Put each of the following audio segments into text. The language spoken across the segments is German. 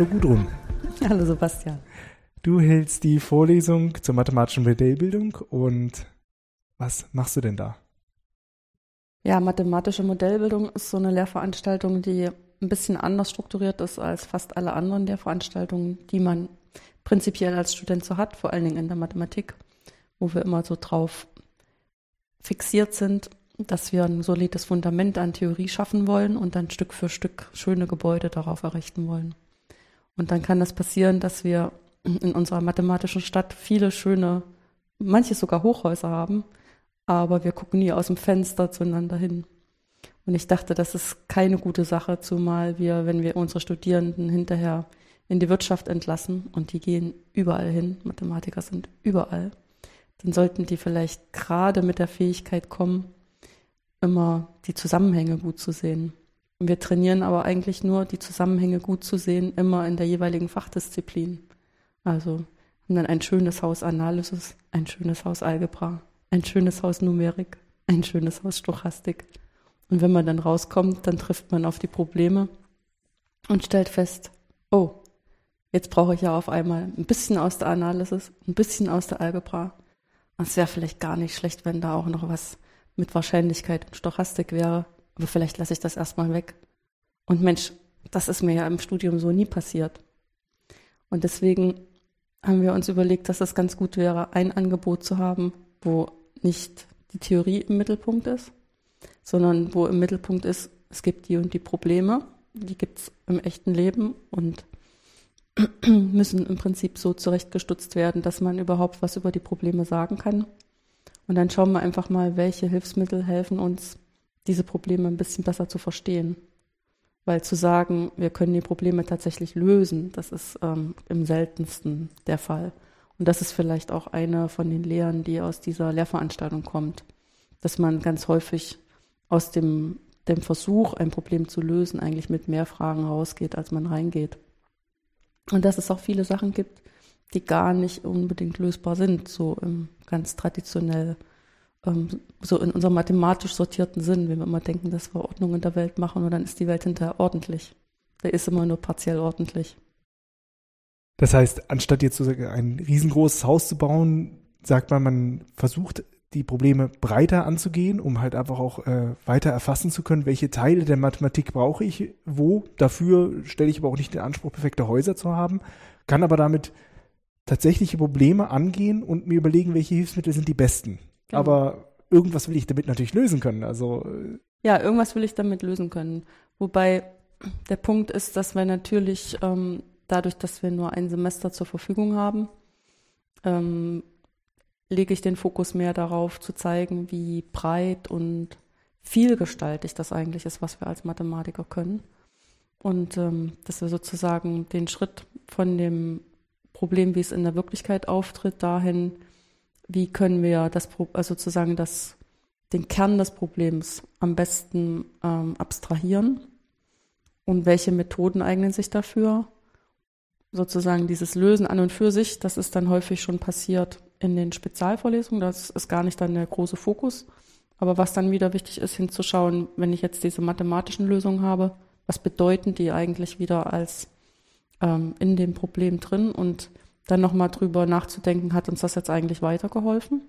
Hallo Gudrun. Hallo Sebastian. Du hältst die Vorlesung zur mathematischen Modellbildung und was machst du denn da? Ja, mathematische Modellbildung ist so eine Lehrveranstaltung, die ein bisschen anders strukturiert ist als fast alle anderen Lehrveranstaltungen, die man prinzipiell als Student so hat, vor allen Dingen in der Mathematik, wo wir immer so drauf fixiert sind, dass wir ein solides Fundament an Theorie schaffen wollen und dann Stück für Stück schöne Gebäude darauf errichten wollen. Und dann kann das passieren, dass wir in unserer mathematischen Stadt viele schöne, manche sogar Hochhäuser haben, aber wir gucken nie aus dem Fenster zueinander hin. Und ich dachte, das ist keine gute Sache, zumal wir, wenn wir unsere Studierenden hinterher in die Wirtschaft entlassen und die gehen überall hin, Mathematiker sind überall, dann sollten die vielleicht gerade mit der Fähigkeit kommen, immer die Zusammenhänge gut zu sehen. Wir trainieren aber eigentlich nur, die Zusammenhänge gut zu sehen, immer in der jeweiligen Fachdisziplin. Also haben dann ein schönes Haus Analysis, ein schönes Haus Algebra, ein schönes Haus Numerik, ein schönes Haus Stochastik. Und wenn man dann rauskommt, dann trifft man auf die Probleme und stellt fest, oh, jetzt brauche ich ja auf einmal ein bisschen aus der Analysis, ein bisschen aus der Algebra. Es wäre vielleicht gar nicht schlecht, wenn da auch noch was mit Wahrscheinlichkeit und Stochastik wäre, aber vielleicht lasse ich das erstmal weg. Und Mensch, das ist mir ja im Studium so nie passiert. Und deswegen haben wir uns überlegt, dass es ganz gut wäre, ein Angebot zu haben, wo nicht die Theorie im Mittelpunkt ist, sondern wo im Mittelpunkt ist, es gibt die und die Probleme, die gibt es im echten Leben und müssen im Prinzip so zurechtgestutzt werden, dass man überhaupt was über die Probleme sagen kann. Und dann schauen wir einfach mal, welche Hilfsmittel helfen uns, diese Probleme ein bisschen besser zu verstehen. Weil zu sagen, wir können die Probleme tatsächlich lösen, das ist ähm, im seltensten der Fall. Und das ist vielleicht auch eine von den Lehren, die aus dieser Lehrveranstaltung kommt, dass man ganz häufig aus dem, dem Versuch, ein Problem zu lösen, eigentlich mit mehr Fragen rausgeht, als man reingeht. Und dass es auch viele Sachen gibt, die gar nicht unbedingt lösbar sind, so ganz traditionell so in unserem mathematisch sortierten Sinn, wenn wir immer denken, dass wir Ordnung in der Welt machen und dann ist die Welt hinterher ordentlich. Der ist immer nur partiell ordentlich. Das heißt, anstatt jetzt sozusagen ein riesengroßes Haus zu bauen, sagt man, man versucht die Probleme breiter anzugehen, um halt einfach auch äh, weiter erfassen zu können, welche Teile der Mathematik brauche ich wo. Dafür stelle ich aber auch nicht den Anspruch, perfekte Häuser zu haben, kann aber damit tatsächliche Probleme angehen und mir überlegen, welche Hilfsmittel sind die besten. Genau. Aber irgendwas will ich damit natürlich lösen können. Also äh, ja, irgendwas will ich damit lösen können. Wobei der Punkt ist, dass wir natürlich ähm, dadurch, dass wir nur ein Semester zur Verfügung haben, ähm, lege ich den Fokus mehr darauf zu zeigen, wie breit und vielgestaltig das eigentlich ist, was wir als Mathematiker können. Und ähm, dass wir sozusagen den Schritt von dem Problem, wie es in der Wirklichkeit auftritt, dahin wie können wir das also sozusagen das, den Kern des Problems am besten ähm, abstrahieren und welche Methoden eignen sich dafür. Sozusagen dieses Lösen an und für sich, das ist dann häufig schon passiert in den Spezialvorlesungen, das ist gar nicht dann der große Fokus. Aber was dann wieder wichtig ist, hinzuschauen, wenn ich jetzt diese mathematischen Lösungen habe, was bedeuten die eigentlich wieder als ähm, in dem Problem drin und dann nochmal drüber nachzudenken, hat uns das jetzt eigentlich weitergeholfen?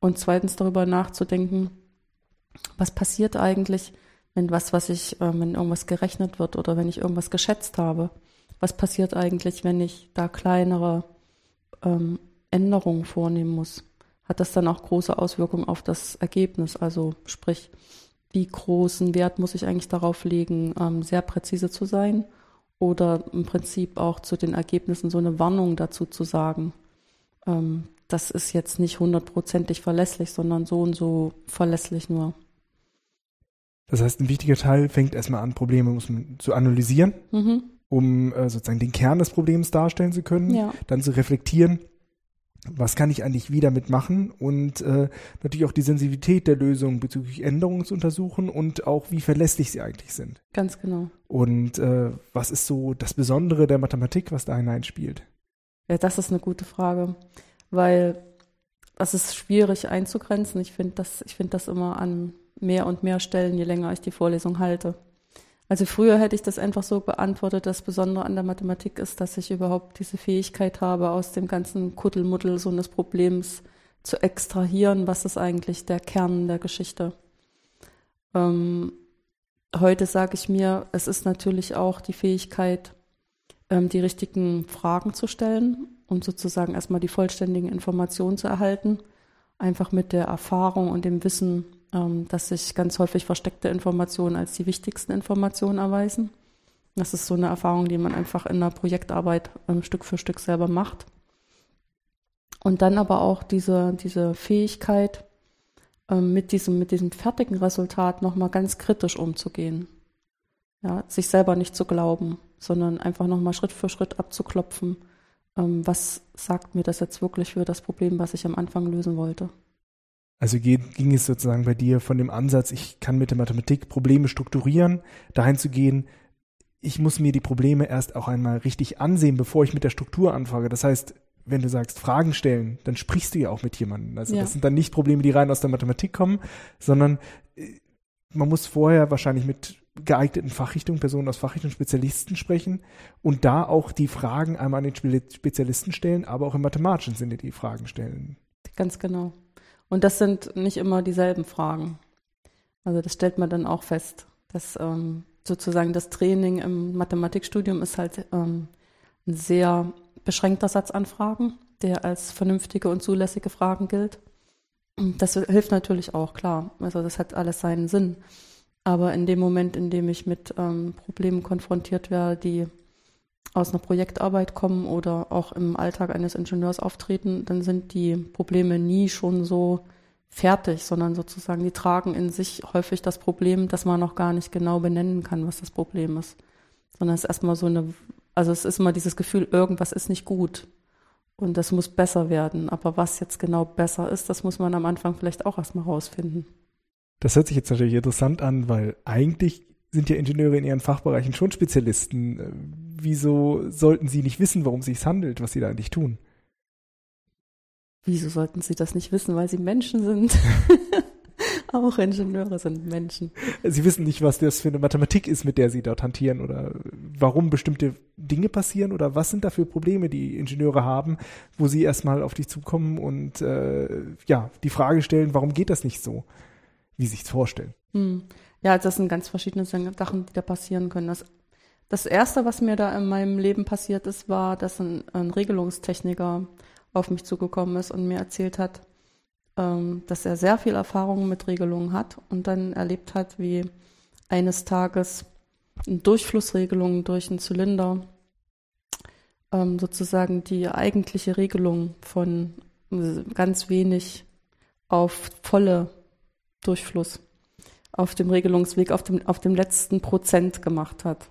Und zweitens darüber nachzudenken, was passiert eigentlich, wenn was, was ich, äh, wenn irgendwas gerechnet wird oder wenn ich irgendwas geschätzt habe? Was passiert eigentlich, wenn ich da kleinere ähm, Änderungen vornehmen muss? Hat das dann auch große Auswirkungen auf das Ergebnis? Also sprich, wie großen Wert muss ich eigentlich darauf legen, ähm, sehr präzise zu sein? Oder im Prinzip auch zu den Ergebnissen so eine Warnung dazu zu sagen. Ähm, das ist jetzt nicht hundertprozentig verlässlich, sondern so und so verlässlich nur. Das heißt, ein wichtiger Teil fängt erstmal an, Probleme zu analysieren, mhm. um äh, sozusagen den Kern des Problems darstellen zu können, ja. dann zu reflektieren, was kann ich eigentlich wieder mitmachen und äh, natürlich auch die Sensibilität der Lösung bezüglich Änderungen zu untersuchen und auch wie verlässlich sie eigentlich sind. Ganz genau. Und äh, was ist so das Besondere der Mathematik, was da hineinspielt? Ja, das ist eine gute Frage, weil das ist schwierig einzugrenzen. Ich finde das, ich finde das immer an mehr und mehr Stellen, je länger ich die Vorlesung halte. Also früher hätte ich das einfach so beantwortet, das Besondere an der Mathematik ist, dass ich überhaupt diese Fähigkeit habe, aus dem ganzen Kuddelmuddel so eines Problems zu extrahieren, was ist eigentlich der Kern der Geschichte. Ähm, heute sage ich mir, es ist natürlich auch die Fähigkeit, ähm, die richtigen Fragen zu stellen und sozusagen erstmal die vollständigen Informationen zu erhalten. Einfach mit der Erfahrung und dem Wissen, dass sich ganz häufig versteckte Informationen als die wichtigsten Informationen erweisen. Das ist so eine Erfahrung, die man einfach in der Projektarbeit ähm, Stück für Stück selber macht. Und dann aber auch diese, diese Fähigkeit, ähm, mit diesem, mit diesem fertigen Resultat nochmal ganz kritisch umzugehen. Ja, sich selber nicht zu glauben, sondern einfach nochmal Schritt für Schritt abzuklopfen, ähm, was sagt mir das jetzt wirklich für das Problem, was ich am Anfang lösen wollte. Also ging es sozusagen bei dir von dem Ansatz, ich kann mit der Mathematik Probleme strukturieren, dahin zu gehen, ich muss mir die Probleme erst auch einmal richtig ansehen, bevor ich mit der Struktur anfange. Das heißt, wenn du sagst, Fragen stellen, dann sprichst du ja auch mit jemandem. Also ja. das sind dann nicht Probleme, die rein aus der Mathematik kommen, sondern äh, man muss vorher wahrscheinlich mit geeigneten Fachrichtungen, Personen aus Fachrichtungen, Spezialisten sprechen und da auch die Fragen einmal an den Spezialisten stellen, aber auch im mathematischen Sinne die Fragen stellen. Ganz genau. Und das sind nicht immer dieselben Fragen. Also das stellt man dann auch fest, dass ähm, sozusagen das Training im Mathematikstudium ist halt ähm, ein sehr beschränkter Satz an Fragen, der als vernünftige und zulässige Fragen gilt. Das hilft natürlich auch, klar. Also das hat alles seinen Sinn. Aber in dem Moment, in dem ich mit ähm, Problemen konfrontiert werde, die aus einer Projektarbeit kommen oder auch im Alltag eines Ingenieurs auftreten, dann sind die Probleme nie schon so fertig, sondern sozusagen die tragen in sich häufig das Problem, dass man noch gar nicht genau benennen kann, was das Problem ist. Sondern es ist erstmal so eine also es ist immer dieses Gefühl, irgendwas ist nicht gut und das muss besser werden. Aber was jetzt genau besser ist, das muss man am Anfang vielleicht auch erstmal rausfinden. Das hört sich jetzt natürlich interessant an, weil eigentlich sind ja Ingenieure in ihren Fachbereichen schon Spezialisten. Wieso sollten sie nicht wissen, worum es sich handelt, was sie da eigentlich tun? Wieso sollten sie das nicht wissen, weil sie Menschen sind? Auch Ingenieure sind Menschen. Sie wissen nicht, was das für eine Mathematik ist, mit der Sie dort hantieren oder warum bestimmte Dinge passieren oder was sind da für Probleme, die Ingenieure haben, wo Sie erstmal auf dich zukommen und äh, ja, die Frage stellen, warum geht das nicht so, wie Sie sich vorstellen. Hm. Ja, das sind ganz verschiedene Sachen, die da passieren können. Das, das Erste, was mir da in meinem Leben passiert ist, war, dass ein, ein Regelungstechniker auf mich zugekommen ist und mir erzählt hat, ähm, dass er sehr viel Erfahrung mit Regelungen hat und dann erlebt hat, wie eines Tages Durchflussregelungen durch einen Zylinder ähm, sozusagen die eigentliche Regelung von ganz wenig auf volle Durchfluss auf dem Regelungsweg, auf dem, auf dem letzten Prozent gemacht hat.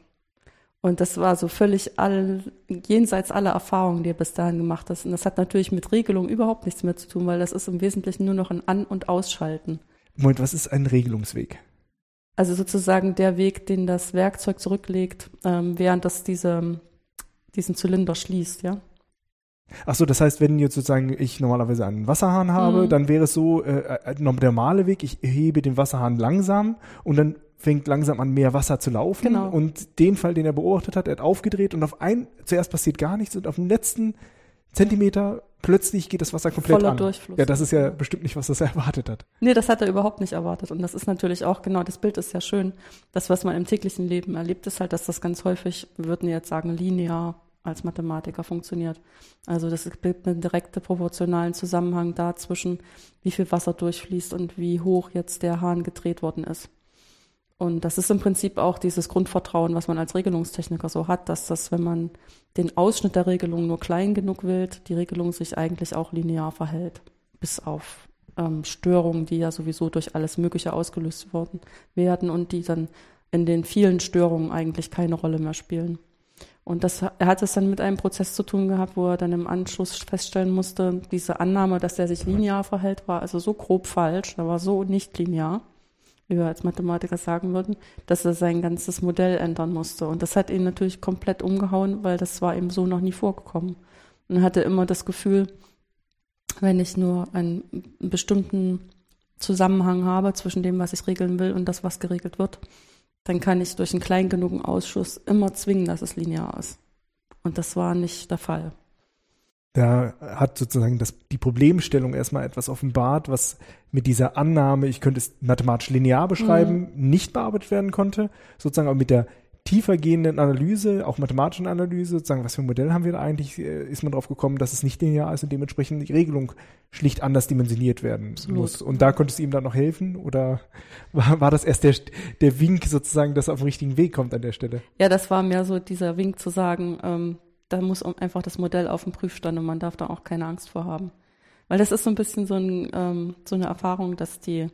Und das war so völlig all, jenseits aller Erfahrungen, die er bis dahin gemacht hat. Und das hat natürlich mit Regelung überhaupt nichts mehr zu tun, weil das ist im Wesentlichen nur noch ein An- und Ausschalten. Moment, was ist ein Regelungsweg? Also sozusagen der Weg, den das Werkzeug zurücklegt, ähm, während das diese, diesen Zylinder schließt, ja. Ach so, das heißt, wenn jetzt sozusagen ich normalerweise einen Wasserhahn habe, mhm. dann wäre es so, äh, äh der normale Weg, ich hebe den Wasserhahn langsam und dann fängt langsam an, mehr Wasser zu laufen. Genau. Und den Fall, den er beobachtet hat, er hat aufgedreht und auf ein, zuerst passiert gar nichts und auf dem letzten Zentimeter plötzlich geht das Wasser komplett Voller an. Durchfluss. Ja, das ist ja bestimmt nicht, was das erwartet hat. Nee, das hat er überhaupt nicht erwartet. Und das ist natürlich auch, genau, das Bild ist ja schön. Das, was man im täglichen Leben erlebt, ist halt, dass das ganz häufig, wir würden jetzt sagen, linear als Mathematiker funktioniert. Also das gibt einen direkten proportionalen Zusammenhang da zwischen, wie viel Wasser durchfließt und wie hoch jetzt der Hahn gedreht worden ist. Und das ist im Prinzip auch dieses Grundvertrauen, was man als Regelungstechniker so hat, dass das, wenn man den Ausschnitt der Regelung nur klein genug wählt, die Regelung sich eigentlich auch linear verhält. Bis auf ähm, Störungen, die ja sowieso durch alles Mögliche ausgelöst worden werden und die dann in den vielen Störungen eigentlich keine Rolle mehr spielen. Und das, er hat es dann mit einem Prozess zu tun gehabt, wo er dann im Anschluss feststellen musste, diese Annahme, dass er sich linear verhält, war also so grob falsch, er war so nicht linear wie wir als Mathematiker sagen würden, dass er sein ganzes Modell ändern musste. Und das hat ihn natürlich komplett umgehauen, weil das war ihm so noch nie vorgekommen. Und er hatte immer das Gefühl, wenn ich nur einen bestimmten Zusammenhang habe zwischen dem, was ich regeln will und das, was geregelt wird, dann kann ich durch einen klein genugen Ausschuss immer zwingen, dass es linear ist. Und das war nicht der Fall. Da hat sozusagen das, die Problemstellung erstmal etwas offenbart, was mit dieser Annahme, ich könnte es mathematisch linear beschreiben, mhm. nicht bearbeitet werden konnte. Sozusagen auch mit der tiefergehenden Analyse, auch mathematischen Analyse, sozusagen, was für ein Modell haben wir da eigentlich, äh, ist man drauf gekommen, dass es nicht linear ist und dementsprechend die Regelung schlicht anders dimensioniert werden Absolut. muss. Und da konnte es ihm dann noch helfen oder war, war das erst der, der Wink sozusagen, dass er auf den richtigen Weg kommt an der Stelle? Ja, das war mehr so dieser Wink zu sagen, ähm, da muss einfach das Modell auf dem Prüfstand und man darf da auch keine Angst vor haben. Weil das ist so ein bisschen so, ein, ähm, so eine Erfahrung, dass die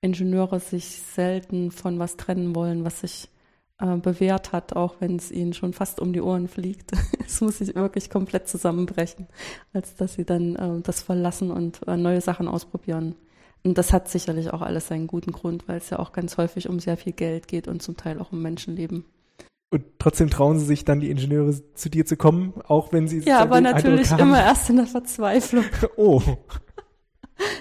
Ingenieure sich selten von was trennen wollen, was sich äh, bewährt hat, auch wenn es ihnen schon fast um die Ohren fliegt. es muss sich wirklich komplett zusammenbrechen, als dass sie dann äh, das verlassen und äh, neue Sachen ausprobieren. Und das hat sicherlich auch alles seinen guten Grund, weil es ja auch ganz häufig um sehr viel Geld geht und zum Teil auch um Menschenleben. Und trotzdem trauen sie sich dann, die Ingenieure zu dir zu kommen, auch wenn sie. Ja, aber natürlich immer erst in der Verzweiflung. oh.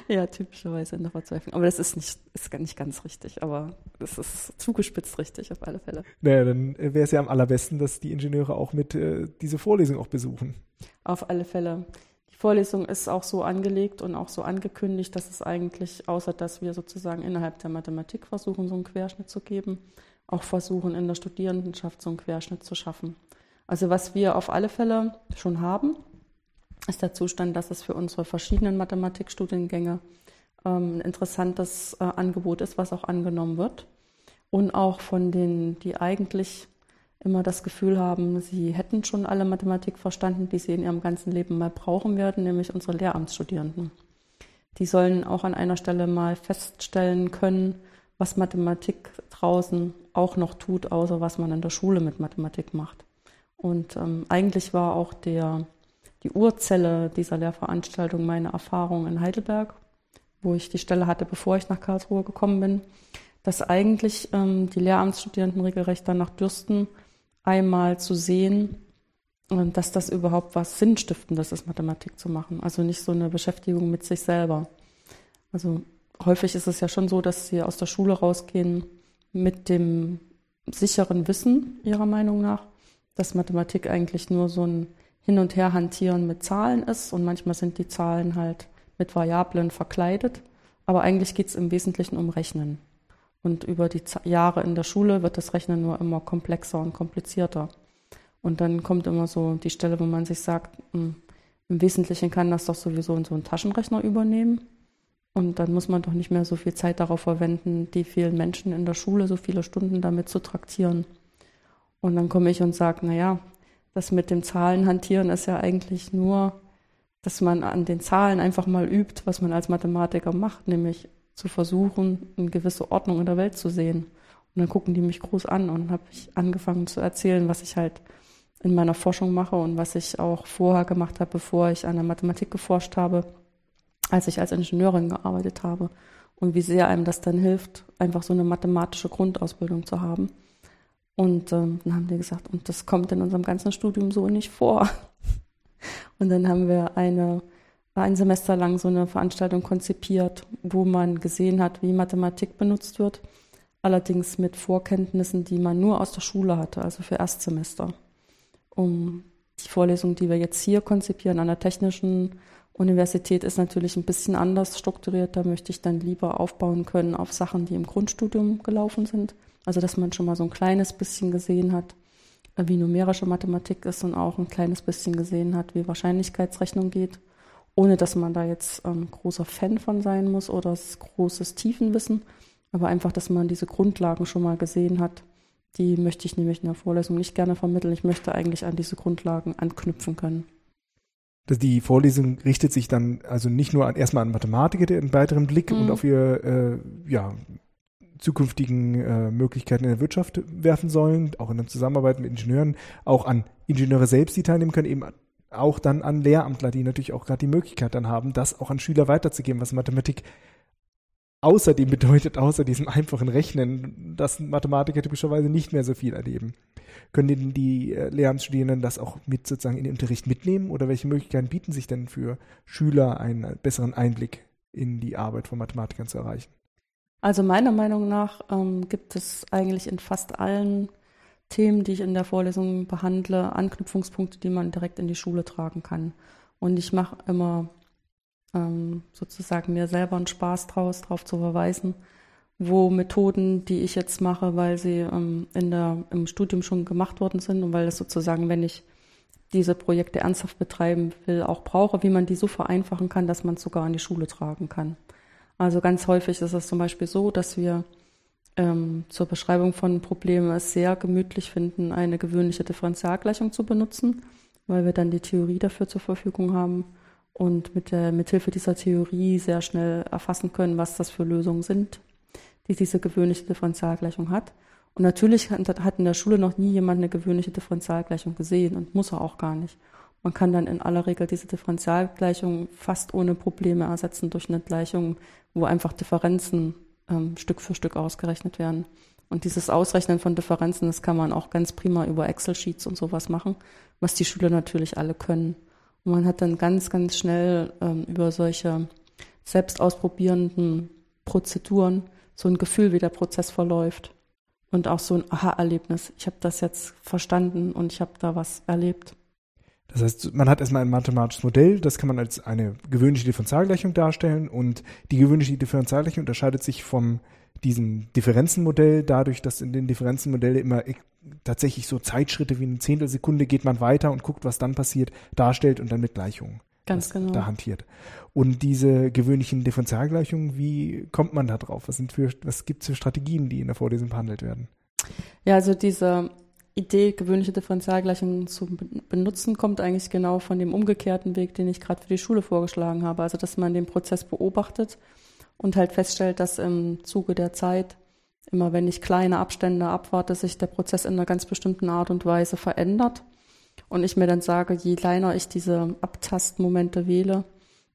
Ja, typischerweise in der Verzweiflung. Aber das ist nicht, ist nicht ganz richtig, aber das ist zugespitzt richtig auf alle Fälle. Naja, dann wäre es ja am allerbesten, dass die Ingenieure auch mit äh, diese Vorlesung auch besuchen. Auf alle Fälle. Die Vorlesung ist auch so angelegt und auch so angekündigt, dass es eigentlich, außer dass wir sozusagen innerhalb der Mathematik versuchen, so einen Querschnitt zu geben, auch versuchen, in der Studierendenschaft so einen Querschnitt zu schaffen. Also was wir auf alle Fälle schon haben, ist der Zustand, dass es für unsere verschiedenen Mathematikstudiengänge ähm, ein interessantes äh, Angebot ist, was auch angenommen wird. Und auch von denen, die eigentlich immer das Gefühl haben, sie hätten schon alle Mathematik verstanden, die sie in ihrem ganzen Leben mal brauchen werden, nämlich unsere Lehramtsstudierenden. Die sollen auch an einer Stelle mal feststellen können, was Mathematik draußen auch noch tut, außer was man in der Schule mit Mathematik macht. Und ähm, eigentlich war auch der die Urzelle dieser Lehrveranstaltung meine Erfahrung in Heidelberg, wo ich die Stelle hatte, bevor ich nach Karlsruhe gekommen bin, dass eigentlich ähm, die Lehramtsstudierenden regelrecht danach dürsten, einmal zu sehen, äh, dass das überhaupt was Sinnstiftendes ist, Mathematik zu machen. Also nicht so eine Beschäftigung mit sich selber. Also häufig ist es ja schon so, dass sie aus der Schule rausgehen mit dem sicheren Wissen ihrer Meinung nach, dass Mathematik eigentlich nur so ein hin und her hantieren mit Zahlen ist und manchmal sind die Zahlen halt mit Variablen verkleidet. Aber eigentlich geht es im Wesentlichen um Rechnen. Und über die Jahre in der Schule wird das Rechnen nur immer komplexer und komplizierter. Und dann kommt immer so die Stelle, wo man sich sagt, hm, im Wesentlichen kann das doch sowieso in so einen Taschenrechner übernehmen. Und dann muss man doch nicht mehr so viel Zeit darauf verwenden, die vielen Menschen in der Schule so viele Stunden damit zu traktieren. Und dann komme ich und sage, naja, das mit dem Zahlenhantieren ist ja eigentlich nur, dass man an den Zahlen einfach mal übt, was man als Mathematiker macht, nämlich zu versuchen, eine gewisse Ordnung in der Welt zu sehen. Und dann gucken die mich groß an und habe ich angefangen zu erzählen, was ich halt in meiner Forschung mache und was ich auch vorher gemacht habe, bevor ich an der Mathematik geforscht habe, als ich als Ingenieurin gearbeitet habe. Und wie sehr einem das dann hilft, einfach so eine mathematische Grundausbildung zu haben. Und ähm, dann haben die gesagt, und das kommt in unserem ganzen Studium so nicht vor. Und dann haben wir eine, ein Semester lang so eine Veranstaltung konzipiert, wo man gesehen hat, wie Mathematik benutzt wird, allerdings mit Vorkenntnissen, die man nur aus der Schule hatte, also für Erstsemester. Um die Vorlesung, die wir jetzt hier konzipieren an der Technischen Universität, ist natürlich ein bisschen anders strukturiert. Da möchte ich dann lieber aufbauen können auf Sachen, die im Grundstudium gelaufen sind. Also dass man schon mal so ein kleines bisschen gesehen hat, äh, wie numerische Mathematik ist und auch ein kleines bisschen gesehen hat, wie Wahrscheinlichkeitsrechnung geht, ohne dass man da jetzt ähm, großer Fan von sein muss oder großes Tiefenwissen, aber einfach, dass man diese Grundlagen schon mal gesehen hat. Die möchte ich nämlich in der Vorlesung nicht gerne vermitteln. Ich möchte eigentlich an diese Grundlagen anknüpfen können. Die Vorlesung richtet sich dann also nicht nur an, erstmal an Mathematiker, die einen weiteren Blick mhm. und auf ihr äh, ja, zukünftigen äh, Möglichkeiten in der Wirtschaft werfen sollen, auch in der Zusammenarbeit mit Ingenieuren, auch an Ingenieure selbst, die teilnehmen können, eben auch dann an Lehramtler, die natürlich auch gerade die Möglichkeit dann haben, das auch an Schüler weiterzugeben, was Mathematik außerdem bedeutet, außer diesem einfachen Rechnen, dass Mathematiker typischerweise nicht mehr so viel erleben. Können denn die äh, Lehramtsstudierenden das auch mit sozusagen in den Unterricht mitnehmen oder welche Möglichkeiten bieten sich denn für Schüler einen besseren Einblick in die Arbeit von Mathematikern zu erreichen? Also meiner Meinung nach ähm, gibt es eigentlich in fast allen Themen, die ich in der Vorlesung behandle, Anknüpfungspunkte, die man direkt in die Schule tragen kann. Und ich mache immer ähm, sozusagen mir selber einen Spaß draus, darauf zu verweisen, wo Methoden, die ich jetzt mache, weil sie ähm, in der, im Studium schon gemacht worden sind und weil es sozusagen, wenn ich diese Projekte ernsthaft betreiben will, auch brauche, wie man die so vereinfachen kann, dass man es sogar an die Schule tragen kann. Also ganz häufig ist es zum Beispiel so, dass wir ähm, zur Beschreibung von Problemen es sehr gemütlich finden, eine gewöhnliche Differentialgleichung zu benutzen, weil wir dann die Theorie dafür zur Verfügung haben und mit der mithilfe dieser Theorie sehr schnell erfassen können, was das für Lösungen sind, die diese gewöhnliche Differentialgleichung hat. Und natürlich hat in der Schule noch nie jemand eine gewöhnliche Differentialgleichung gesehen und muss er auch gar nicht. Man kann dann in aller Regel diese Differentialgleichung fast ohne Probleme ersetzen durch eine Gleichung, wo einfach Differenzen ähm, Stück für Stück ausgerechnet werden. Und dieses Ausrechnen von Differenzen, das kann man auch ganz prima über Excel-Sheets und sowas machen, was die Schüler natürlich alle können. Man hat dann ganz, ganz schnell ähm, über solche selbst ausprobierenden Prozeduren so ein Gefühl, wie der Prozess verläuft. Und auch so ein Aha-Erlebnis. Ich habe das jetzt verstanden und ich habe da was erlebt. Das heißt, man hat erstmal ein mathematisches Modell, das kann man als eine gewöhnliche Differentialgleichung darstellen und die gewöhnliche Differentialgleichung unterscheidet sich vom diesem Differenzenmodell dadurch, dass in den Differenzenmodellen immer tatsächlich so Zeitschritte wie eine Zehntelsekunde geht man weiter und guckt, was dann passiert, darstellt und dann mit Gleichungen Ganz genau. da hantiert. Und diese gewöhnlichen Differentialgleichungen, wie kommt man da drauf? Was sind für, was gibt es für Strategien, die in der Vorlesung behandelt werden? Ja, also diese Idee, gewöhnliche Differentialgleichungen zu benutzen, kommt eigentlich genau von dem umgekehrten Weg, den ich gerade für die Schule vorgeschlagen habe. Also, dass man den Prozess beobachtet und halt feststellt, dass im Zuge der Zeit, immer wenn ich kleine Abstände abwarte, sich der Prozess in einer ganz bestimmten Art und Weise verändert. Und ich mir dann sage, je kleiner ich diese Abtastmomente wähle,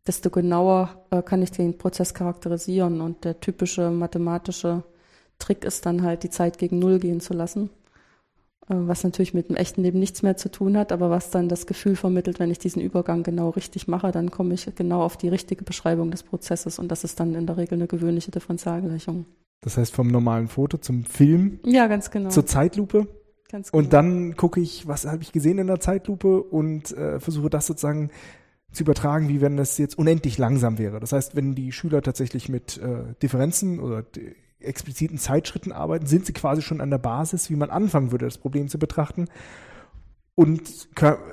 desto genauer äh, kann ich den Prozess charakterisieren. Und der typische mathematische Trick ist dann halt, die Zeit gegen Null gehen zu lassen was natürlich mit dem echten Leben nichts mehr zu tun hat, aber was dann das Gefühl vermittelt, wenn ich diesen Übergang genau richtig mache, dann komme ich genau auf die richtige Beschreibung des Prozesses und das ist dann in der Regel eine gewöhnliche Differentialgleichung. Das heißt vom normalen Foto zum Film. Ja, ganz genau. Zur Zeitlupe. Ganz genau. Und dann gucke ich, was habe ich gesehen in der Zeitlupe und äh, versuche das sozusagen zu übertragen, wie wenn das jetzt unendlich langsam wäre. Das heißt, wenn die Schüler tatsächlich mit äh, Differenzen oder expliziten Zeitschritten arbeiten, sind sie quasi schon an der Basis, wie man anfangen würde, das Problem zu betrachten. Und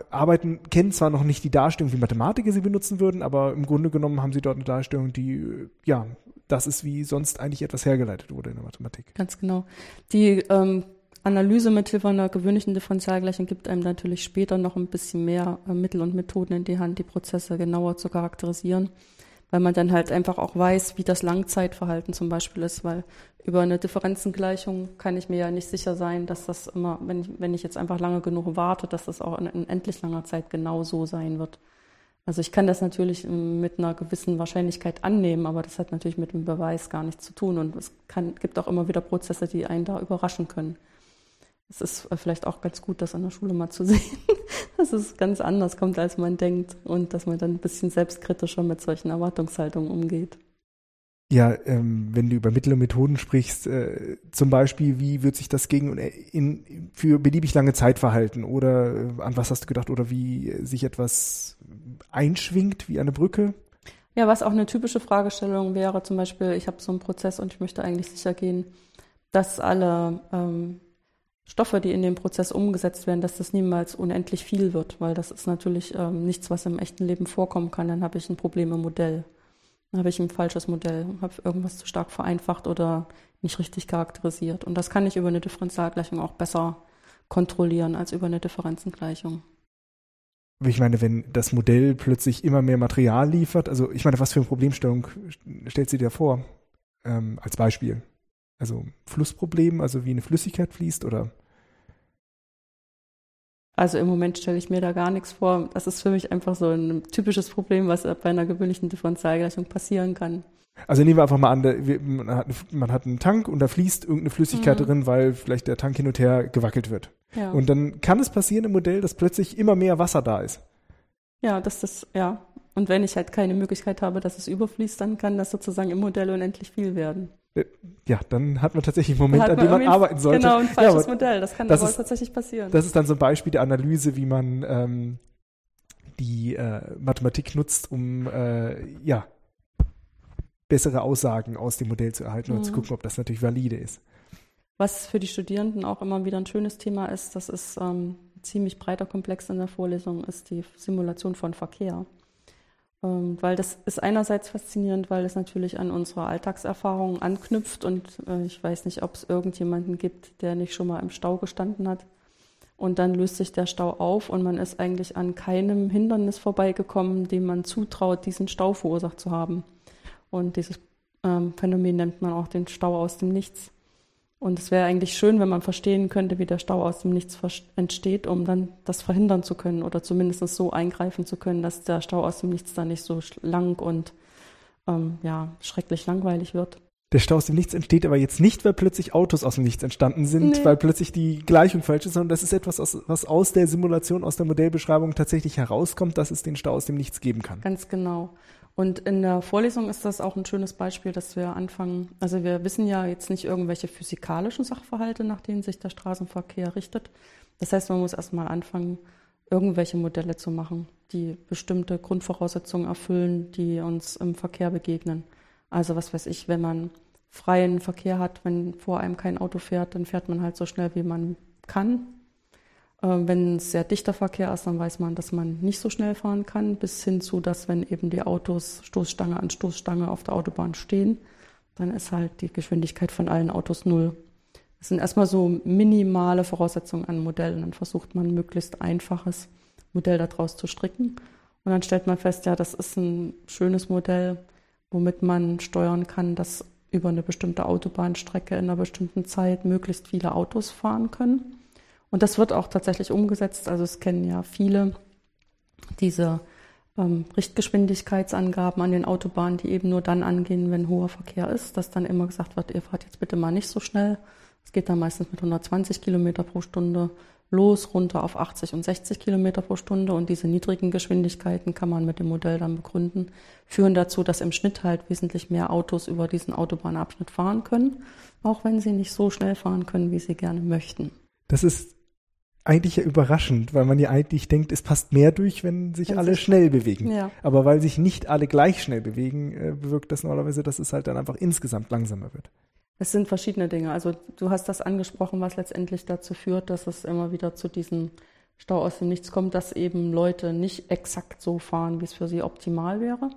arbeiten, kennen zwar noch nicht die Darstellung, wie Mathematiker sie benutzen würden, aber im Grunde genommen haben sie dort eine Darstellung, die, ja, das ist, wie sonst eigentlich etwas hergeleitet wurde in der Mathematik. Ganz genau. Die ähm, Analyse mit Hilfe einer gewöhnlichen Differentialgleichung gibt einem natürlich später noch ein bisschen mehr äh, Mittel und Methoden in die Hand, die Prozesse genauer zu charakterisieren weil man dann halt einfach auch weiß, wie das Langzeitverhalten zum Beispiel ist, weil über eine Differenzengleichung kann ich mir ja nicht sicher sein, dass das immer, wenn ich, wenn ich jetzt einfach lange genug warte, dass das auch in, in endlich langer Zeit genau so sein wird. Also ich kann das natürlich ähm, mit einer gewissen Wahrscheinlichkeit annehmen, aber das hat natürlich mit dem Beweis gar nichts zu tun und es kann, gibt auch immer wieder Prozesse, die einen da überraschen können es ist äh, vielleicht auch ganz gut, das an der Schule mal zu sehen, dass es ganz anders kommt, als man denkt und dass man dann ein bisschen selbstkritischer mit solchen Erwartungshaltungen umgeht. Ja, ähm, wenn du über Mittel und Methoden sprichst, äh, zum Beispiel, wie wird sich das gegen äh, in, für beliebig lange Zeit verhalten? Oder äh, an was hast du gedacht? Oder wie sich etwas einschwingt wie eine Brücke? Ja, was auch eine typische Fragestellung wäre, zum Beispiel, ich habe so einen Prozess und ich möchte eigentlich sicher gehen, dass alle ähm, Stoffe, die in dem Prozess umgesetzt werden, dass das niemals unendlich viel wird, weil das ist natürlich ähm, nichts, was im echten Leben vorkommen kann. Dann habe ich ein Problem im Modell. Dann habe ich ein falsches Modell, habe irgendwas zu stark vereinfacht oder nicht richtig charakterisiert. Und das kann ich über eine Differentialgleichung auch besser kontrollieren als über eine Differenzengleichung. Ich meine, wenn das Modell plötzlich immer mehr Material liefert, also ich meine, was für eine Problemstellung stellt sie dir vor? Ähm, als Beispiel. Also Flussproblem, also wie eine Flüssigkeit fließt oder? Also im Moment stelle ich mir da gar nichts vor. Das ist für mich einfach so ein typisches Problem, was bei einer gewöhnlichen Differentialgleichung passieren kann. Also nehmen wir einfach mal an, man hat, einen Tank und da fließt irgendeine Flüssigkeit mhm. drin, weil vielleicht der Tank hin und her gewackelt wird. Ja. Und dann kann es passieren im Modell, dass plötzlich immer mehr Wasser da ist. Ja, dass das, ja. Und wenn ich halt keine Möglichkeit habe, dass es überfließt, dann kann das sozusagen im Modell unendlich viel werden. Äh, ja, dann hat man tatsächlich einen Moment, an dem man arbeiten sollte. Genau, ein falsches ja, Modell. Das kann das aber ist, tatsächlich passieren. Das ist dann so ein Beispiel der Analyse, wie man ähm, die äh, Mathematik nutzt, um äh, ja bessere Aussagen aus dem Modell zu erhalten mhm. und zu gucken, ob das natürlich valide ist. Was für die Studierenden auch immer wieder ein schönes Thema ist, das ist ähm, ziemlich breiter Komplex in der Vorlesung, ist die Simulation von Verkehr. Ähm, weil das ist einerseits faszinierend, weil es natürlich an unsere Alltagserfahrungen anknüpft und äh, ich weiß nicht, ob es irgendjemanden gibt, der nicht schon mal im Stau gestanden hat. Und dann löst sich der Stau auf und man ist eigentlich an keinem Hindernis vorbeigekommen, dem man zutraut, diesen Stau verursacht zu haben. Und dieses ähm, Phänomen nennt man auch den Stau aus dem Nichts. Und es wäre eigentlich schön, wenn man verstehen könnte, wie der Stau aus dem Nichts entsteht, um dann das verhindern zu können oder zumindest so eingreifen zu können, dass der Stau aus dem Nichts dann nicht so lang und ähm, ja, schrecklich langweilig wird. Der Stau aus dem Nichts entsteht aber jetzt nicht, weil plötzlich Autos aus dem Nichts entstanden sind, nee. weil plötzlich die Gleichung falsch ist, sondern das ist etwas, was aus der Simulation, aus der Modellbeschreibung tatsächlich herauskommt, dass es den Stau aus dem Nichts geben kann. Ganz genau. Und in der Vorlesung ist das auch ein schönes Beispiel, dass wir anfangen, also wir wissen ja jetzt nicht irgendwelche physikalischen Sachverhalte, nach denen sich der Straßenverkehr richtet. Das heißt, man muss erstmal anfangen, irgendwelche Modelle zu machen, die bestimmte Grundvoraussetzungen erfüllen, die uns im Verkehr begegnen. Also was weiß ich, wenn man freien Verkehr hat, wenn vor einem kein Auto fährt, dann fährt man halt so schnell, wie man kann. Äh, wenn es sehr dichter Verkehr ist, dann weiß man, dass man nicht so schnell fahren kann, bis hin zu, dass wenn eben die Autos Stoßstange an Stoßstange auf der Autobahn stehen, dann ist halt die Geschwindigkeit von allen Autos null. Das sind erstmal so minimale Voraussetzungen an Modellen. Dann versucht man möglichst einfaches Modell daraus zu stricken. Und dann stellt man fest, ja, das ist ein schönes Modell, womit man steuern kann, dass über eine bestimmte Autobahnstrecke in einer bestimmten Zeit möglichst viele Autos fahren können. Und das wird auch tatsächlich umgesetzt. Also es kennen ja viele diese ähm, Richtgeschwindigkeitsangaben an den Autobahnen, die eben nur dann angehen, wenn hoher Verkehr ist, dass dann immer gesagt wird, ihr fahrt jetzt bitte mal nicht so schnell. Es geht dann meistens mit 120 Kilometer pro Stunde los, runter auf 80 und 60 Kilometer pro Stunde. Und diese niedrigen Geschwindigkeiten kann man mit dem Modell dann begründen, führen dazu, dass im Schnitt halt wesentlich mehr Autos über diesen Autobahnabschnitt fahren können, auch wenn sie nicht so schnell fahren können, wie sie gerne möchten. Das ist eigentlich ja überraschend, weil man ja eigentlich denkt, es passt mehr durch, wenn sich wenn alle sich schnell bewegen. Ja. Aber weil sich nicht alle gleich schnell bewegen, äh, bewirkt das normalerweise, dass es halt dann einfach insgesamt langsamer wird. Es sind verschiedene Dinge. Also du hast das angesprochen, was letztendlich dazu führt, dass es immer wieder zu diesem Stau aus dem Nichts kommt, dass eben Leute nicht exakt so fahren, wie es für sie optimal wäre.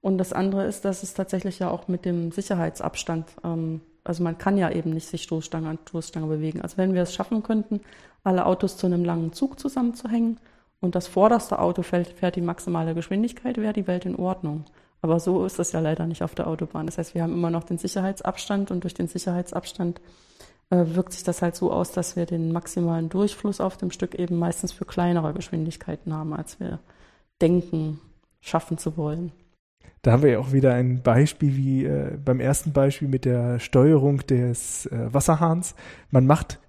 Und das andere ist, dass es tatsächlich ja auch mit dem Sicherheitsabstand ähm, also man kann ja eben nicht sich Stoßstange an Stoßstange bewegen. Also wenn wir es schaffen könnten, alle Autos zu einem langen Zug zusammenzuhängen und das vorderste Auto fährt, fährt die maximale Geschwindigkeit, wäre die Welt in Ordnung. Aber so ist es ja leider nicht auf der Autobahn. Das heißt, wir haben immer noch den Sicherheitsabstand und durch den Sicherheitsabstand äh, wirkt sich das halt so aus, dass wir den maximalen Durchfluss auf dem Stück eben meistens für kleinere Geschwindigkeiten haben, als wir denken, schaffen zu wollen. Da haben wir ja auch wieder ein Beispiel wie äh, beim ersten Beispiel mit der Steuerung des äh, Wasserhahns. Man macht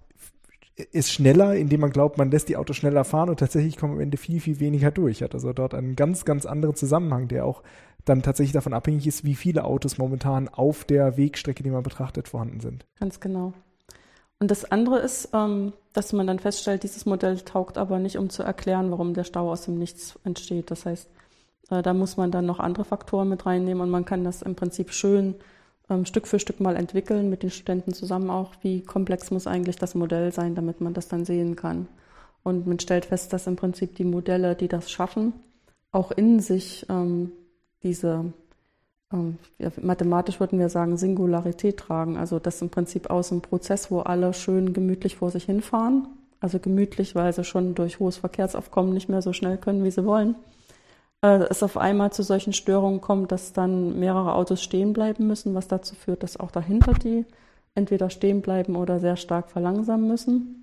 es schneller, indem man glaubt, man lässt die Autos schneller fahren und tatsächlich kommen am Ende viel, viel weniger durch. Hat also dort einen ganz, ganz anderen Zusammenhang, der auch dann tatsächlich davon abhängig ist, wie viele Autos momentan auf der Wegstrecke, die man betrachtet, vorhanden sind. Ganz genau. Und das andere ist, ähm, dass man dann feststellt, dieses Modell taugt aber nicht, um zu erklären, warum der Stau aus dem Nichts entsteht. Das heißt, äh, da muss man dann noch andere Faktoren mit reinnehmen und man kann das im Prinzip schön ähm, Stück für Stück mal entwickeln, mit den Studenten zusammen auch, wie komplex muss eigentlich das Modell sein, damit man das dann sehen kann. Und man stellt fest, dass im Prinzip die Modelle, die das schaffen, auch in sich ähm, diese, ähm, ja, mathematisch würden wir sagen, Singularität tragen. Also das im Prinzip aus einem Prozess, wo alle schön gemütlich vor sich hinfahren, also gemütlich, weil sie schon durch hohes Verkehrsaufkommen nicht mehr so schnell können, wie sie wollen, äh, es auf einmal zu solchen Störungen kommt, dass dann mehrere Autos stehen bleiben müssen, was dazu führt, dass auch dahinter die entweder stehen bleiben oder sehr stark verlangsamen müssen.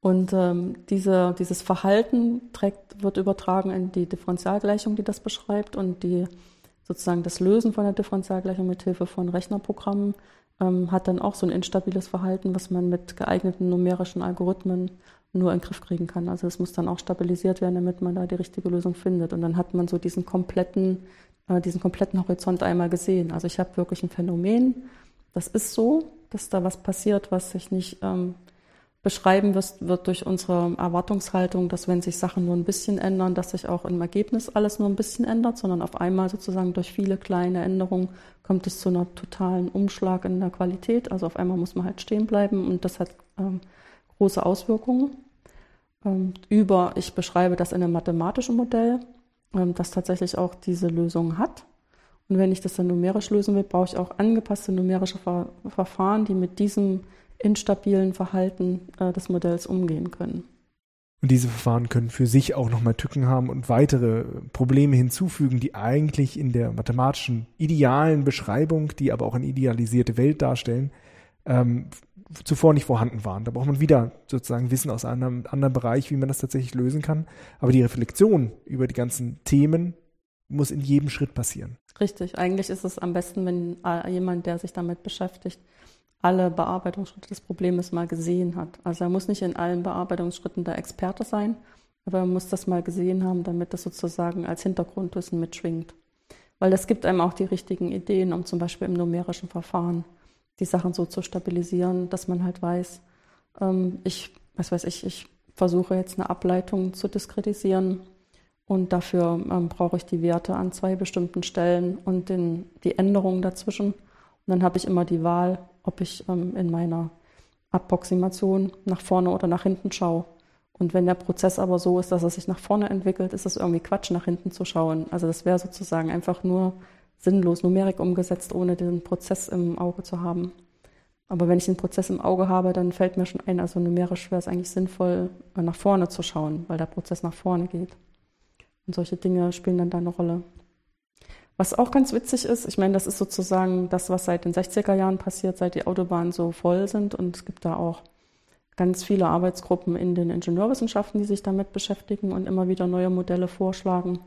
Und ähm, diese, dieses Verhalten trägt, wird übertragen in die Differentialgleichung, die das beschreibt und die sozusagen das Lösen von der Differentialgleichung mit Hilfe von Rechnerprogrammen ähm, hat dann auch so ein instabiles Verhalten, was man mit geeigneten numerischen Algorithmen nur in den Griff kriegen kann. Also es muss dann auch stabilisiert werden, damit man da die richtige Lösung findet. Und dann hat man so diesen kompletten äh, diesen kompletten Horizont einmal gesehen. Also ich habe wirklich ein Phänomen, das ist so, dass da was passiert, was sich nicht ähm, beschreiben wird, wird durch unsere Erwartungshaltung, dass wenn sich Sachen nur ein bisschen ändern, dass sich auch im Ergebnis alles nur ein bisschen ändert, sondern auf einmal sozusagen durch viele kleine Änderungen kommt es zu einer totalen Umschlag in der Qualität. Also auf einmal muss man halt stehen bleiben und das hat ähm, große Auswirkungen. Ähm, über, ich beschreibe das in einem mathematischen Modell, ähm, das tatsächlich auch diese Lösung hat. Und wenn ich das dann numerisch lösen will, brauche ich auch angepasste numerische Ver Verfahren, die mit diesem instabilen Verhalten äh, des Modells umgehen können. Und diese Verfahren können für sich auch nochmal Tücken haben und weitere Probleme hinzufügen, die eigentlich in der mathematischen idealen Beschreibung, die aber auch eine idealisierte Welt darstellen, ähm, zuvor nicht vorhanden waren. Da braucht man wieder sozusagen Wissen aus einem anderen Bereich, wie man das tatsächlich lösen kann. Aber die Reflexion über die ganzen Themen muss in jedem Schritt passieren. Richtig. Eigentlich ist es am besten, wenn äh, jemand, der sich damit beschäftigt, alle Bearbeitungsschritte des Problems mal gesehen hat. Also er muss nicht in allen Bearbeitungsschritten der Experte sein, aber er muss das mal gesehen haben, damit das sozusagen als Hintergrundwissen mitschwingt. Weil das gibt einem auch die richtigen Ideen, um zum Beispiel im numerischen Verfahren die Sachen so zu stabilisieren, dass man halt weiß, ähm, ich, was weiß ich, ich versuche jetzt eine Ableitung zu diskretisieren und dafür ähm, brauche ich die Werte an zwei bestimmten Stellen und den, die Änderungen dazwischen. Und dann habe ich immer die Wahl, ob ich ähm, in meiner Approximation nach vorne oder nach hinten schaue. Und wenn der Prozess aber so ist, dass er sich nach vorne entwickelt, ist es irgendwie Quatsch, nach hinten zu schauen. Also das wäre sozusagen einfach nur sinnlos Numerik umgesetzt, ohne den Prozess im Auge zu haben. Aber wenn ich den Prozess im Auge habe, dann fällt mir schon ein, also numerisch wäre es eigentlich sinnvoll, nach vorne zu schauen, weil der Prozess nach vorne geht. Und solche Dinge spielen dann da eine Rolle. Was auch ganz witzig ist, ich meine, das ist sozusagen das, was seit den 60er Jahren passiert, seit die Autobahnen so voll sind. Und es gibt da auch ganz viele Arbeitsgruppen in den Ingenieurwissenschaften, die sich damit beschäftigen und immer wieder neue Modelle vorschlagen,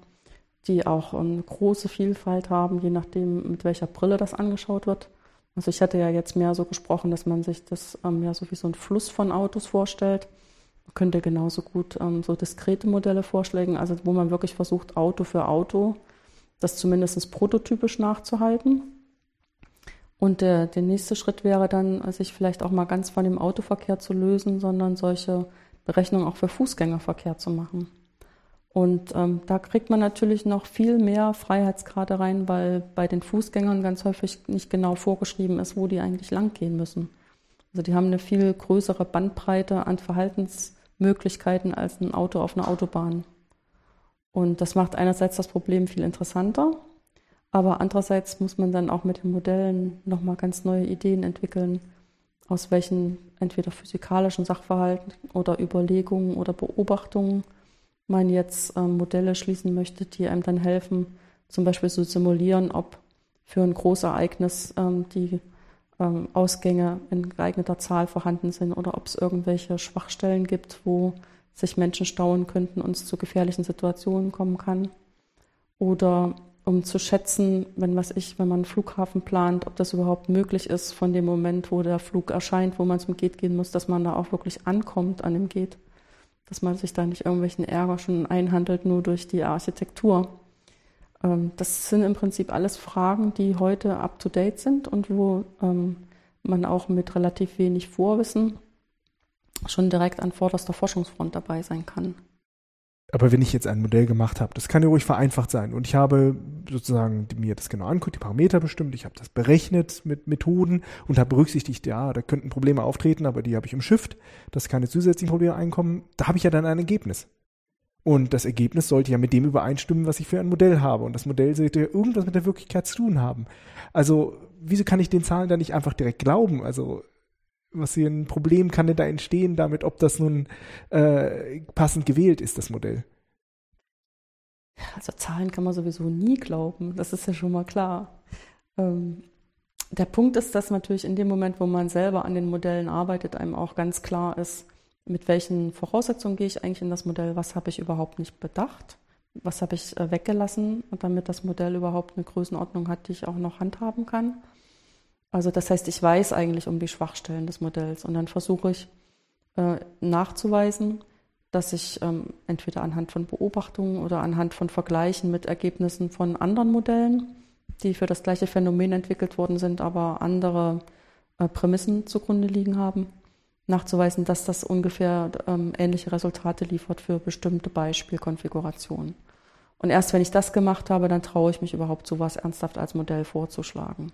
die auch eine große Vielfalt haben, je nachdem, mit welcher Brille das angeschaut wird. Also ich hatte ja jetzt mehr so gesprochen, dass man sich das ähm, ja so wie so ein Fluss von Autos vorstellt. Man könnte genauso gut ähm, so diskrete Modelle vorschlagen, also wo man wirklich versucht, Auto für Auto das zumindest prototypisch nachzuhalten. Und der, der nächste Schritt wäre dann, sich vielleicht auch mal ganz von dem Autoverkehr zu lösen, sondern solche Berechnungen auch für Fußgängerverkehr zu machen. Und ähm, da kriegt man natürlich noch viel mehr Freiheitsgrade rein, weil bei den Fußgängern ganz häufig nicht genau vorgeschrieben ist, wo die eigentlich langgehen müssen. Also die haben eine viel größere Bandbreite an Verhaltensmöglichkeiten als ein Auto auf einer Autobahn. Und das macht einerseits das Problem viel interessanter, aber andererseits muss man dann auch mit den Modellen nochmal ganz neue Ideen entwickeln, aus welchen entweder physikalischen Sachverhalten oder Überlegungen oder Beobachtungen man jetzt ähm, Modelle schließen möchte, die einem dann helfen, zum Beispiel zu simulieren, ob für ein Großereignis ähm, die ähm, Ausgänge in geeigneter Zahl vorhanden sind oder ob es irgendwelche Schwachstellen gibt, wo sich Menschen stauen könnten und es zu gefährlichen Situationen kommen kann. Oder um zu schätzen, wenn was ich, wenn man einen Flughafen plant, ob das überhaupt möglich ist, von dem Moment, wo der Flug erscheint, wo man zum Gate gehen muss, dass man da auch wirklich ankommt an dem Gate. Dass man sich da nicht irgendwelchen Ärger schon einhandelt, nur durch die Architektur. Ähm, das sind im Prinzip alles Fragen, die heute up to date sind und wo ähm, man auch mit relativ wenig Vorwissen schon direkt an vorderster Forschungsfront dabei sein kann. Aber wenn ich jetzt ein Modell gemacht habe, das kann ja ruhig vereinfacht sein. Und ich habe sozusagen mir das genau anguckt, die Parameter bestimmt, ich habe das berechnet mit Methoden und habe berücksichtigt, ja, da könnten Probleme auftreten, aber die habe ich im Shift, dass keine zusätzlichen Probleme einkommen. Da habe ich ja dann ein Ergebnis. Und das Ergebnis sollte ja mit dem übereinstimmen, was ich für ein Modell habe. Und das Modell sollte ja irgendwas mit der Wirklichkeit zu tun haben. Also, wieso kann ich den Zahlen da nicht einfach direkt glauben? Also, was hier ein Problem kann denn da entstehen damit, ob das nun äh, passend gewählt ist, das Modell? Also Zahlen kann man sowieso nie glauben, das ist ja schon mal klar. Ähm, der Punkt ist, dass natürlich in dem Moment, wo man selber an den Modellen arbeitet, einem auch ganz klar ist, mit welchen Voraussetzungen gehe ich eigentlich in das Modell, was habe ich überhaupt nicht bedacht, was habe ich äh, weggelassen, damit das Modell überhaupt eine Größenordnung hat, die ich auch noch handhaben kann. Also das heißt, ich weiß eigentlich um die Schwachstellen des Modells und dann versuche ich äh, nachzuweisen, dass ich ähm, entweder anhand von Beobachtungen oder anhand von Vergleichen mit Ergebnissen von anderen Modellen, die für das gleiche Phänomen entwickelt worden sind, aber andere äh, Prämissen zugrunde liegen haben, nachzuweisen, dass das ungefähr ähm, ähnliche Resultate liefert für bestimmte Beispielkonfigurationen. Und erst wenn ich das gemacht habe, dann traue ich mich überhaupt sowas ernsthaft als Modell vorzuschlagen.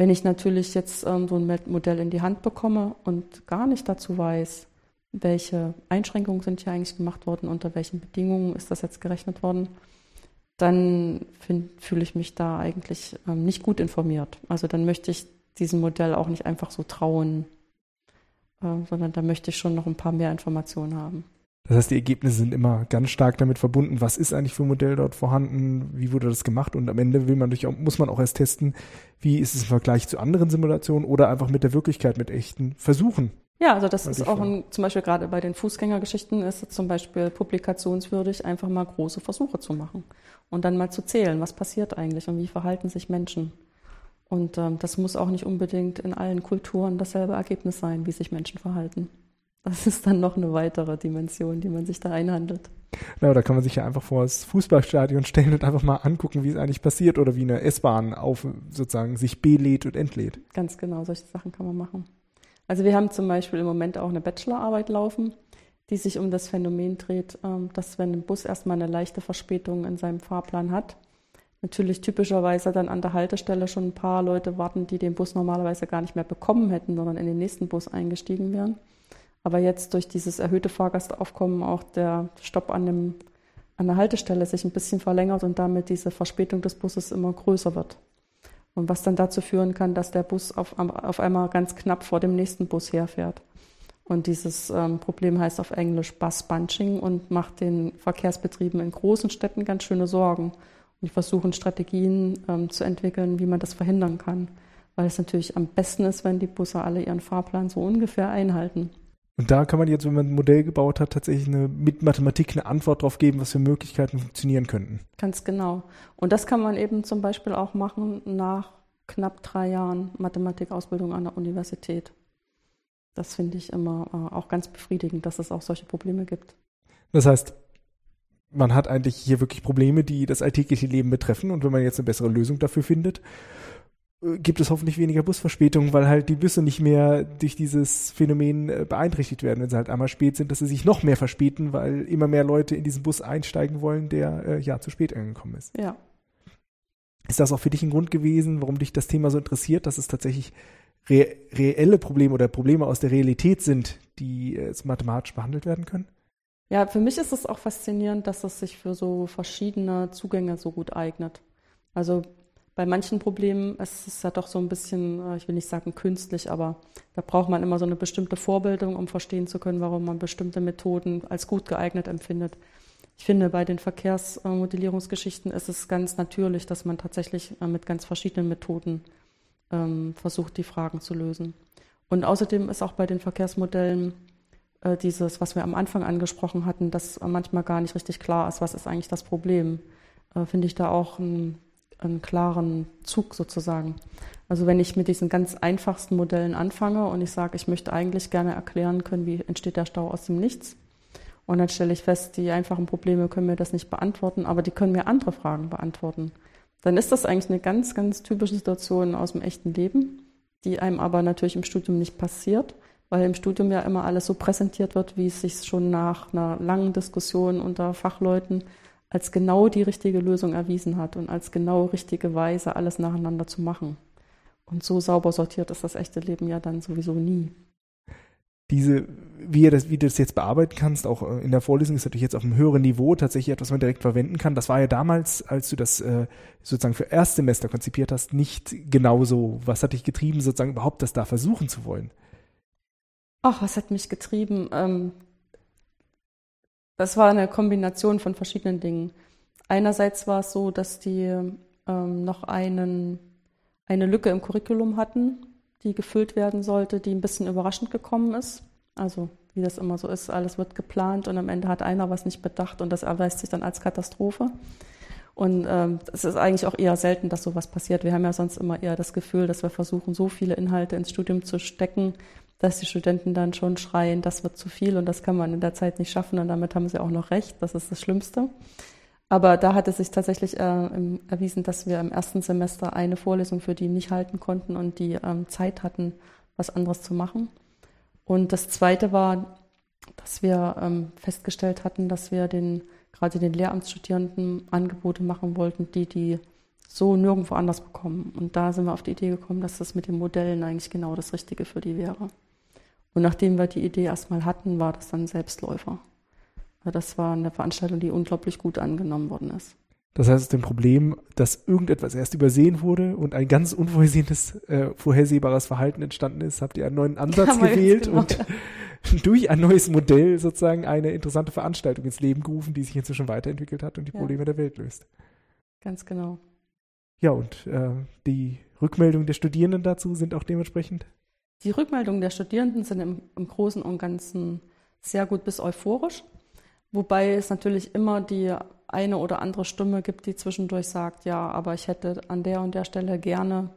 Wenn ich natürlich jetzt ähm, so ein Modell in die Hand bekomme und gar nicht dazu weiß, welche Einschränkungen sind hier eigentlich gemacht worden, unter welchen Bedingungen ist das jetzt gerechnet worden, dann fühle ich mich da eigentlich ähm, nicht gut informiert. Also dann möchte ich diesem Modell auch nicht einfach so trauen, äh, sondern da möchte ich schon noch ein paar mehr Informationen haben. Das heißt, die Ergebnisse sind immer ganz stark damit verbunden, was ist eigentlich für ein Modell dort vorhanden, wie wurde das gemacht und am Ende will man durch, muss man auch erst testen, wie ist es im Vergleich zu anderen Simulationen oder einfach mit der Wirklichkeit, mit echten Versuchen. Ja, also das ist auch ein, zum Beispiel gerade bei den Fußgängergeschichten ist es zum Beispiel publikationswürdig, einfach mal große Versuche zu machen und dann mal zu zählen, was passiert eigentlich und wie verhalten sich Menschen. Und ähm, das muss auch nicht unbedingt in allen Kulturen dasselbe Ergebnis sein, wie sich Menschen verhalten. Das ist dann noch eine weitere Dimension, die man sich da einhandelt. Na, da kann man sich ja einfach vor das Fußballstadion stellen und einfach mal angucken, wie es eigentlich passiert oder wie eine S-Bahn auf sozusagen sich belädt und entlädt. Ganz genau, solche Sachen kann man machen. Also wir haben zum Beispiel im Moment auch eine Bachelorarbeit laufen, die sich um das Phänomen dreht, ähm, dass wenn ein Bus erstmal eine leichte Verspätung in seinem Fahrplan hat, natürlich typischerweise dann an der Haltestelle schon ein paar Leute warten, die den Bus normalerweise gar nicht mehr bekommen hätten, sondern in den nächsten Bus eingestiegen wären. Aber jetzt durch dieses erhöhte Fahrgastaufkommen auch der Stopp an, dem, an der Haltestelle sich ein bisschen verlängert und damit diese Verspätung des Busses immer größer wird. Und was dann dazu führen kann, dass der Bus auf, auf einmal ganz knapp vor dem nächsten Bus herfährt. Und dieses ähm, Problem heißt auf Englisch Bus Bunching und macht den Verkehrsbetrieben in großen Städten ganz schöne Sorgen. Und die versuchen Strategien ähm, zu entwickeln, wie man das verhindern kann. Weil es natürlich am besten ist, wenn die Busse alle ihren Fahrplan so ungefähr einhalten. Und da kann man jetzt, wenn man ein Modell gebaut hat, tatsächlich eine, mit Mathematik eine Antwort drauf geben, was für Möglichkeiten funktionieren könnten. Ganz genau. Und das kann man eben zum Beispiel auch machen nach knapp drei Jahren Mathematikausbildung an der Universität. Das finde ich immer äh, auch ganz befriedigend, dass es auch solche Probleme gibt. Das heißt, man hat eigentlich hier wirklich Probleme, die das alltägliche Leben betreffen. Und wenn man jetzt eine bessere Lösung dafür findet, gibt es hoffentlich weniger Busverspätungen, weil halt die Busse nicht mehr durch dieses Phänomen äh, beeinträchtigt werden, wenn sie halt einmal spät sind, dass sie sich noch mehr verspäten, weil immer mehr Leute in diesen Bus einsteigen wollen, der äh, ja zu spät angekommen ist. Ja. Ist das auch für dich ein Grund gewesen, warum dich das Thema so interessiert, dass es tatsächlich re reelle Probleme oder Probleme aus der Realität sind, die äh, mathematisch behandelt werden können? Ja, für mich ist es auch faszinierend, dass es sich für so verschiedene Zugänge so gut eignet. Also bei manchen Problemen ist es ja doch so ein bisschen, äh, ich will nicht sagen künstlich, aber da braucht man immer so eine bestimmte Vorbildung, um verstehen zu können, warum man bestimmte Methoden als gut geeignet empfindet. Ich finde, bei den Verkehrsmodellierungsgeschichten ist es ganz natürlich, dass man tatsächlich äh, mit ganz verschiedenen Methoden ähm, versucht, die Fragen zu lösen. Und außerdem ist auch bei den Verkehrsmodellen äh, dieses, was wir am Anfang angesprochen hatten, dass manchmal gar nicht richtig klar ist, was ist eigentlich das Problem. Finde ich da auch ein einen klaren Zug sozusagen. Also wenn ich mit diesen ganz einfachsten Modellen anfange und ich sage, ich möchte eigentlich gerne erklären können, wie entsteht der Stau aus dem Nichts. Und dann stelle ich fest, die einfachen Probleme können mir das nicht beantworten, aber die können mir andere Fragen beantworten. Dann ist das eigentlich eine ganz, ganz typische Situation aus dem echten Leben, die einem aber natürlich im Studium nicht passiert, weil im Studium ja immer alles so präsentiert wird, wie es sich schon nach einer langen Diskussion unter Fachleuten als genau die richtige Lösung erwiesen hat und als genau richtige Weise alles nacheinander zu machen. Und so sauber sortiert ist das echte Leben ja dann sowieso nie. Diese, wie, das, wie du das jetzt bearbeiten kannst, auch äh, in der Vorlesung ist natürlich jetzt auf einem höheren Niveau tatsächlich etwas, was man direkt verwenden kann. Das war ja damals, als du das äh, sozusagen für Erstsemester konzipiert hast, nicht genauso. Was hat dich getrieben, sozusagen überhaupt das da versuchen zu wollen? Ach, was hat mich getrieben? Ähm, das war eine Kombination von verschiedenen Dingen. Einerseits war es so, dass die ähm, noch einen, eine Lücke im Curriculum hatten, die gefüllt werden sollte, die ein bisschen überraschend gekommen ist. Also wie das immer so ist, alles wird geplant und am Ende hat einer was nicht bedacht und das erweist sich dann als Katastrophe. Und ähm, es ist eigentlich auch eher selten, dass sowas passiert. Wir haben ja sonst immer eher das Gefühl, dass wir versuchen, so viele Inhalte ins Studium zu stecken, dass die Studenten dann schon schreien, das wird zu viel und das kann man in der Zeit nicht schaffen und damit haben sie auch noch recht, das ist das Schlimmste. Aber da hat es sich tatsächlich äh, erwiesen, dass wir im ersten Semester eine Vorlesung für die nicht halten konnten und die ähm, Zeit hatten, was anderes zu machen. Und das Zweite war, dass wir ähm, festgestellt hatten, dass wir den gerade den Lehramtsstudierenden Angebote machen wollten, die die so nirgendwo anders bekommen. Und da sind wir auf die Idee gekommen, dass das mit den Modellen eigentlich genau das Richtige für die wäre. Und nachdem wir die Idee erstmal hatten, war das dann Selbstläufer. Das war eine Veranstaltung, die unglaublich gut angenommen worden ist. Das heißt, es ist ein Problem, dass irgendetwas erst übersehen wurde und ein ganz unvorhersehenes, äh, vorhersehbares Verhalten entstanden ist, habt ihr einen neuen Ansatz ja, gewählt genau, und ja. durch ein neues Modell sozusagen eine interessante Veranstaltung ins Leben gerufen, die sich inzwischen weiterentwickelt hat und die ja. Probleme der Welt löst. Ganz genau. Ja, und äh, die Rückmeldungen der Studierenden dazu sind auch dementsprechend? Die Rückmeldungen der Studierenden sind im, im Großen und Ganzen sehr gut bis euphorisch, wobei es natürlich immer die eine oder andere Stimme gibt, die zwischendurch sagt, ja, aber ich hätte an der und der Stelle gerne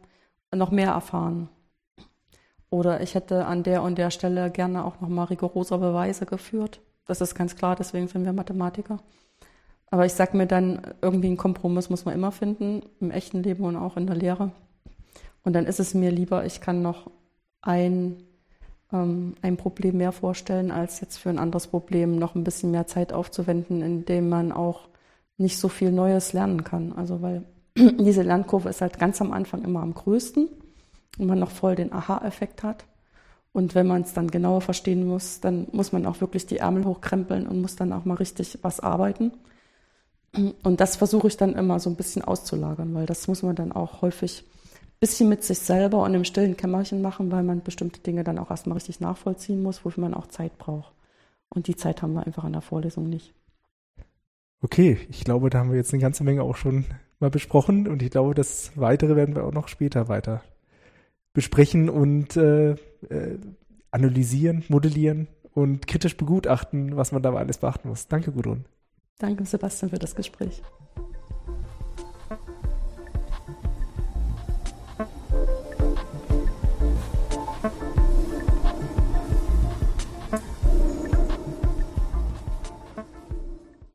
noch mehr erfahren. Oder ich hätte an der und der Stelle gerne auch nochmal rigoroser Beweise geführt. Das ist ganz klar, deswegen sind wir Mathematiker. Aber ich sage mir dann, irgendwie einen Kompromiss muss man immer finden, im echten Leben und auch in der Lehre. Und dann ist es mir lieber, ich kann noch ein, ähm, ein Problem mehr vorstellen, als jetzt für ein anderes Problem noch ein bisschen mehr Zeit aufzuwenden, indem man auch nicht so viel Neues lernen kann. Also weil diese Lernkurve ist halt ganz am Anfang immer am größten und man noch voll den Aha-Effekt hat. Und wenn man es dann genauer verstehen muss, dann muss man auch wirklich die Ärmel hochkrempeln und muss dann auch mal richtig was arbeiten. Und das versuche ich dann immer so ein bisschen auszulagern, weil das muss man dann auch häufig bisschen mit sich selber und im stillen Kämmerchen machen, weil man bestimmte Dinge dann auch erstmal richtig nachvollziehen muss, wofür man auch Zeit braucht. Und die Zeit haben wir einfach an der Vorlesung nicht. Okay, ich glaube, da haben wir jetzt eine ganze Menge auch schon mal besprochen und ich glaube, das Weitere werden wir auch noch später weiter besprechen und äh, äh, analysieren, modellieren und kritisch begutachten, was man da alles beachten muss. Danke, Gudrun. Danke, Sebastian, für das Gespräch.